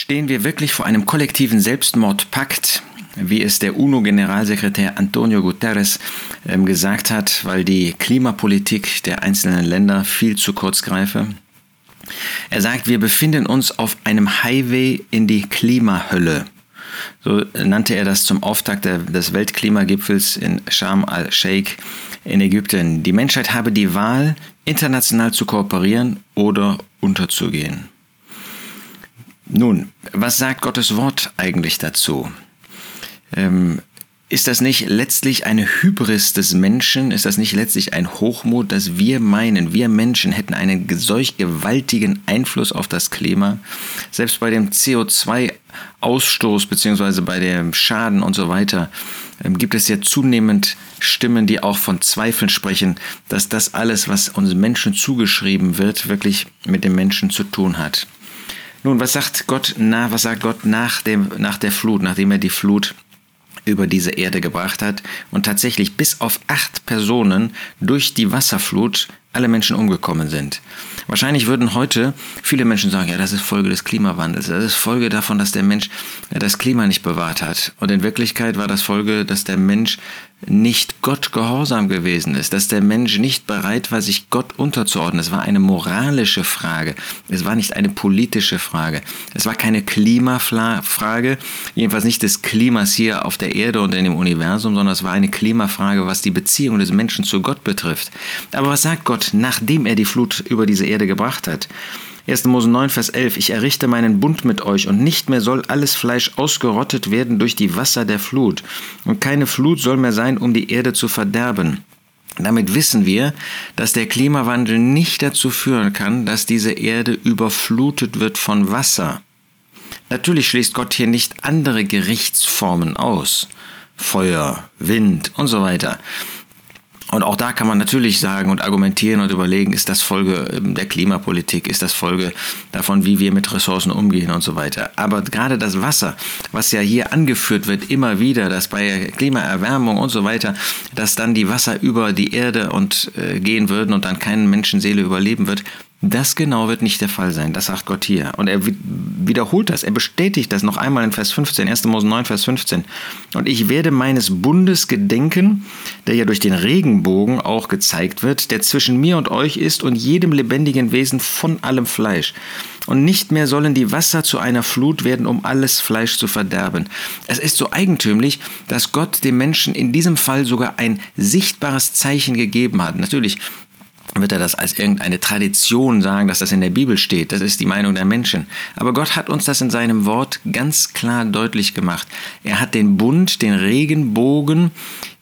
Stehen wir wirklich vor einem kollektiven Selbstmordpakt, wie es der UNO-Generalsekretär Antonio Guterres ähm, gesagt hat, weil die Klimapolitik der einzelnen Länder viel zu kurz greife? Er sagt, wir befinden uns auf einem Highway in die Klimahölle. So nannte er das zum Auftakt des Weltklimagipfels in Sharm al-Sheikh in Ägypten. Die Menschheit habe die Wahl, international zu kooperieren oder unterzugehen. Nun, was sagt Gottes Wort eigentlich dazu? Ähm, ist das nicht letztlich eine Hybris des Menschen? Ist das nicht letztlich ein Hochmut, dass wir meinen, wir Menschen hätten einen solch gewaltigen Einfluss auf das Klima? Selbst bei dem CO2-Ausstoß beziehungsweise bei dem Schaden und so weiter ähm, gibt es ja zunehmend Stimmen, die auch von Zweifeln sprechen, dass das alles, was uns Menschen zugeschrieben wird, wirklich mit dem Menschen zu tun hat. Nun, was sagt Gott, na, was sagt Gott nach, dem, nach der Flut, nachdem er die Flut über diese Erde gebracht hat und tatsächlich bis auf acht Personen durch die Wasserflut alle Menschen umgekommen sind. Wahrscheinlich würden heute viele Menschen sagen, ja, das ist Folge des Klimawandels, das ist Folge davon, dass der Mensch das Klima nicht bewahrt hat. Und in Wirklichkeit war das Folge, dass der Mensch nicht Gott gehorsam gewesen ist, dass der Mensch nicht bereit war, sich Gott unterzuordnen. Es war eine moralische Frage. Es war nicht eine politische Frage. Es war keine Klimafrage, jedenfalls nicht des Klimas hier auf der Erde und in dem Universum, sondern es war eine Klimafrage, was die Beziehung des Menschen zu Gott betrifft. Aber was sagt Gott, nachdem er die Flut über diese Erde gebracht hat? 1. Mose 9, Vers 11. Ich errichte meinen Bund mit euch und nicht mehr soll alles Fleisch ausgerottet werden durch die Wasser der Flut. Und keine Flut soll mehr sein, um die Erde zu verderben. Damit wissen wir, dass der Klimawandel nicht dazu führen kann, dass diese Erde überflutet wird von Wasser. Natürlich schließt Gott hier nicht andere Gerichtsformen aus. Feuer, Wind und so weiter. Und auch da kann man natürlich sagen und argumentieren und überlegen, ist das Folge ähm, der Klimapolitik, ist das Folge davon, wie wir mit Ressourcen umgehen und so weiter. Aber gerade das Wasser, was ja hier angeführt wird, immer wieder, dass bei Klimaerwärmung und so weiter, dass dann die Wasser über die Erde und äh, gehen würden und dann keine Menschenseele überleben wird, das genau wird nicht der Fall sein, das sagt Gott hier. Und er wiederholt das, er bestätigt das noch einmal in Vers 15, 1. Mose 9, Vers 15. Und ich werde meines Bundes gedenken, der ja durch den Regenbogen auch gezeigt wird, der zwischen mir und euch ist und jedem lebendigen Wesen von allem Fleisch. Und nicht mehr sollen die Wasser zu einer Flut werden, um alles Fleisch zu verderben. Es ist so eigentümlich, dass Gott dem Menschen in diesem Fall sogar ein sichtbares Zeichen gegeben hat. Natürlich wird er das als irgendeine Tradition sagen, dass das in der Bibel steht. Das ist die Meinung der Menschen. Aber Gott hat uns das in seinem Wort ganz klar deutlich gemacht. Er hat den Bund, den Regenbogen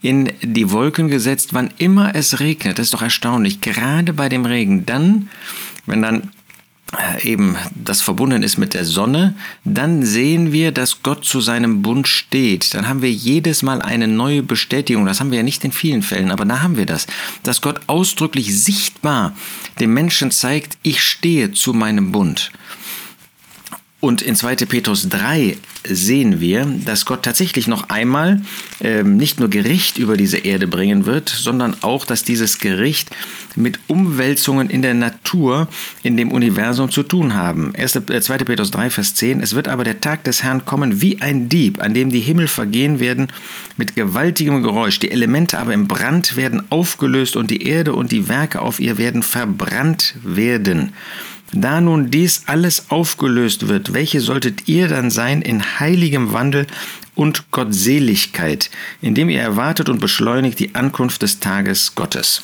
in die Wolken gesetzt, wann immer es regnet. Das ist doch erstaunlich. Gerade bei dem Regen. Dann, wenn dann eben das verbunden ist mit der Sonne, dann sehen wir, dass Gott zu seinem Bund steht. Dann haben wir jedes Mal eine neue Bestätigung. Das haben wir ja nicht in vielen Fällen, aber da haben wir das. Dass Gott ausdrücklich sichtbar dem Menschen zeigt, ich stehe zu meinem Bund. Und in 2. Petrus 3 sehen wir, dass Gott tatsächlich noch einmal ähm, nicht nur Gericht über diese Erde bringen wird, sondern auch, dass dieses Gericht mit Umwälzungen in der Natur, in dem Universum zu tun haben. 1, äh, 2. Petrus 3, Vers 10. Es wird aber der Tag des Herrn kommen wie ein Dieb, an dem die Himmel vergehen werden mit gewaltigem Geräusch. Die Elemente aber im Brand werden aufgelöst und die Erde und die Werke auf ihr werden verbrannt werden. Da nun dies alles aufgelöst wird, welche solltet ihr dann sein in heiligem Wandel und Gottseligkeit, indem ihr erwartet und beschleunigt die Ankunft des Tages Gottes?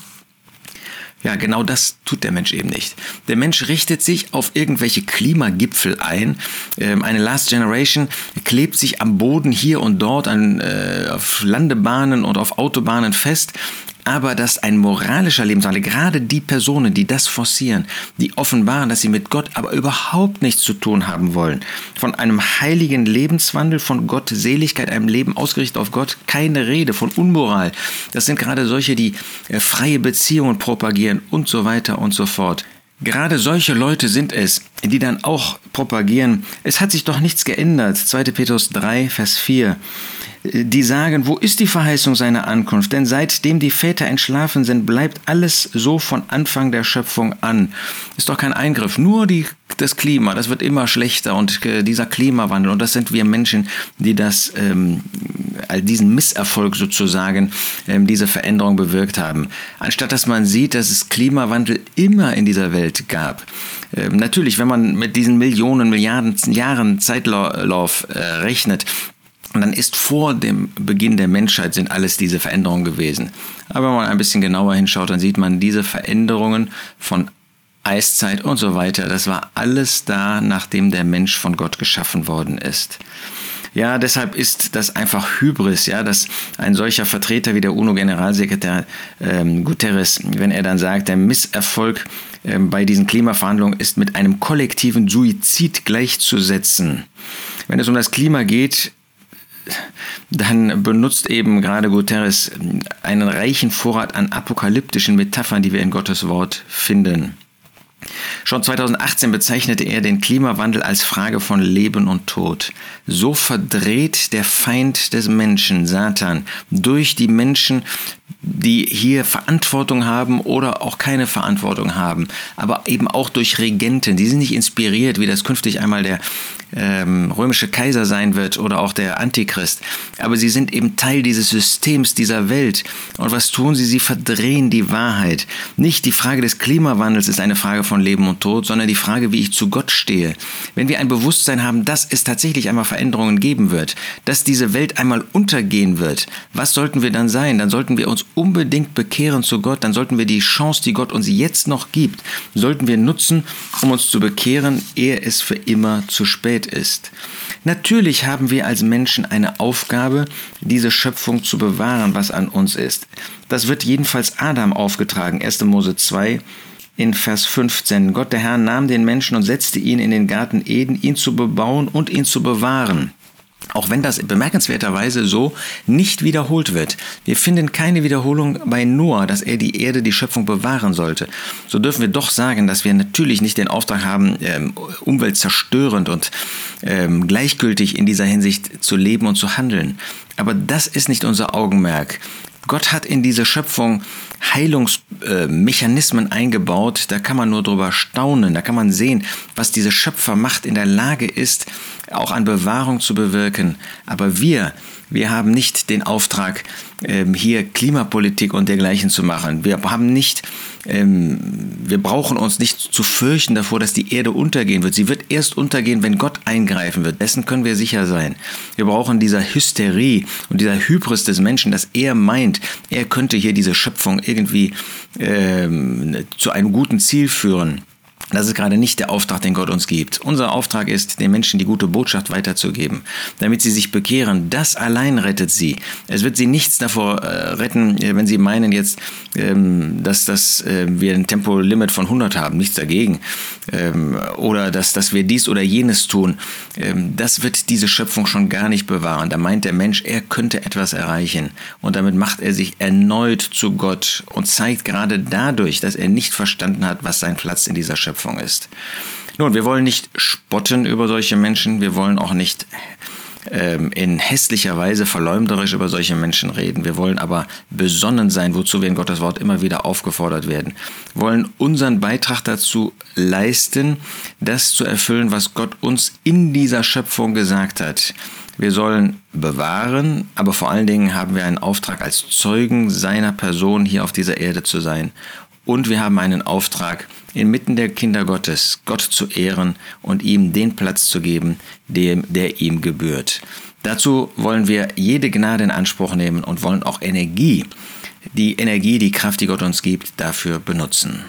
Ja, genau das tut der Mensch eben nicht. Der Mensch richtet sich auf irgendwelche Klimagipfel ein. Ähm, eine Last Generation klebt sich am Boden hier und dort an, äh, auf Landebahnen und auf Autobahnen fest aber dass ein moralischer Lebenswandel, gerade die Personen, die das forcieren, die offenbaren, dass sie mit Gott aber überhaupt nichts zu tun haben wollen, von einem heiligen Lebenswandel, von Gottseligkeit, einem Leben ausgerichtet auf Gott, keine Rede, von Unmoral. Das sind gerade solche, die äh, freie Beziehungen propagieren und so weiter und so fort. Gerade solche Leute sind es, die dann auch propagieren, es hat sich doch nichts geändert. 2. Petrus 3, Vers 4. die sagen, wo ist die Verheißung seiner Ankunft? Denn seitdem die Väter entschlafen sind, bleibt alles so von Anfang der Schöpfung an. Ist doch kein Eingriff, nur die, das Klima, das wird immer schlechter und äh, dieser Klimawandel, und das sind wir Menschen, die das, ähm, diesen Misserfolg sozusagen, ähm, diese Veränderung bewirkt haben. Anstatt dass man sieht, dass es Klimawandel immer in dieser Welt gab. Ähm, natürlich, wenn man mit diesen Millionen, Milliarden Jahren Zeitlauf äh, rechnet, dann ist vor dem Beginn der Menschheit sind alles diese Veränderungen gewesen. Aber wenn man ein bisschen genauer hinschaut, dann sieht man diese Veränderungen von Eiszeit und so weiter. Das war alles da, nachdem der Mensch von Gott geschaffen worden ist. Ja, deshalb ist das einfach Hybris, ja, dass ein solcher Vertreter wie der UNO-Generalsekretär ähm, Guterres, wenn er dann sagt, der Misserfolg ähm, bei diesen Klimaverhandlungen ist mit einem kollektiven Suizid gleichzusetzen. Wenn es um das Klima geht, dann benutzt eben gerade Guterres einen reichen Vorrat an apokalyptischen Metaphern, die wir in Gottes Wort finden. Schon 2018 bezeichnete er den Klimawandel als Frage von Leben und Tod. So verdreht der Feind des Menschen, Satan, durch die Menschen, die hier Verantwortung haben oder auch keine Verantwortung haben, aber eben auch durch Regenten. Die sind nicht inspiriert, wie das künftig einmal der ähm, römische Kaiser sein wird oder auch der Antichrist. Aber sie sind eben Teil dieses Systems dieser Welt. Und was tun sie? Sie verdrehen die Wahrheit. Nicht die Frage des Klimawandels ist eine Frage von Leben und Tod, sondern die Frage, wie ich zu Gott stehe. Wenn wir ein Bewusstsein haben, dass es tatsächlich einmal Veränderungen geben wird, dass diese Welt einmal untergehen wird, was sollten wir dann sein? Dann sollten wir uns unbedingt bekehren zu Gott, dann sollten wir die Chance, die Gott uns jetzt noch gibt, sollten wir nutzen, um uns zu bekehren, ehe es für immer zu spät ist. Natürlich haben wir als Menschen eine Aufgabe, diese Schöpfung zu bewahren, was an uns ist. Das wird jedenfalls Adam aufgetragen, 1. Mose 2, in Vers 15. Gott der Herr nahm den Menschen und setzte ihn in den Garten Eden, ihn zu bebauen und ihn zu bewahren. Auch wenn das bemerkenswerterweise so nicht wiederholt wird. Wir finden keine Wiederholung bei Noah, dass er die Erde, die Schöpfung bewahren sollte. So dürfen wir doch sagen, dass wir natürlich nicht den Auftrag haben, ähm, umweltzerstörend und ähm, gleichgültig in dieser Hinsicht zu leben und zu handeln. Aber das ist nicht unser Augenmerk. Gott hat in diese Schöpfung Heilungsmechanismen äh, eingebaut. Da kann man nur drüber staunen. Da kann man sehen, was diese Schöpfermacht in der Lage ist, auch an Bewahrung zu bewirken. Aber wir, wir haben nicht den Auftrag, hier Klimapolitik und dergleichen zu machen. Wir haben nicht, ähm, wir brauchen uns nicht zu fürchten davor, dass die Erde untergehen wird. Sie wird erst untergehen, wenn Gott eingreifen wird. Dessen können wir sicher sein. Wir brauchen dieser Hysterie und dieser Hybris des Menschen, dass er meint, er könnte hier diese Schöpfung irgendwie ähm, zu einem guten Ziel führen. Das ist gerade nicht der Auftrag, den Gott uns gibt. Unser Auftrag ist, den Menschen die gute Botschaft weiterzugeben, damit sie sich bekehren. Das allein rettet sie. Es wird sie nichts davor äh, retten, äh, wenn sie meinen jetzt, ähm, dass, dass äh, wir ein Tempolimit von 100 haben. Nichts dagegen. Ähm, oder dass, dass wir dies oder jenes tun. Ähm, das wird diese Schöpfung schon gar nicht bewahren. Da meint der Mensch, er könnte etwas erreichen. Und damit macht er sich erneut zu Gott und zeigt gerade dadurch, dass er nicht verstanden hat, was sein Platz in dieser Schöpfung Schöpfung ist. Nun, wir wollen nicht spotten über solche Menschen, wir wollen auch nicht ähm, in hässlicher Weise verleumderisch über solche Menschen reden. Wir wollen aber besonnen sein, wozu wir in Gottes Wort immer wieder aufgefordert werden. Wir wollen unseren Beitrag dazu leisten, das zu erfüllen, was Gott uns in dieser Schöpfung gesagt hat. Wir sollen bewahren, aber vor allen Dingen haben wir einen Auftrag als Zeugen seiner Person hier auf dieser Erde zu sein. Und wir haben einen Auftrag, inmitten der Kinder Gottes Gott zu ehren und ihm den Platz zu geben, dem, der ihm gebührt. Dazu wollen wir jede Gnade in Anspruch nehmen und wollen auch Energie, die Energie, die Kraft, die Gott uns gibt, dafür benutzen.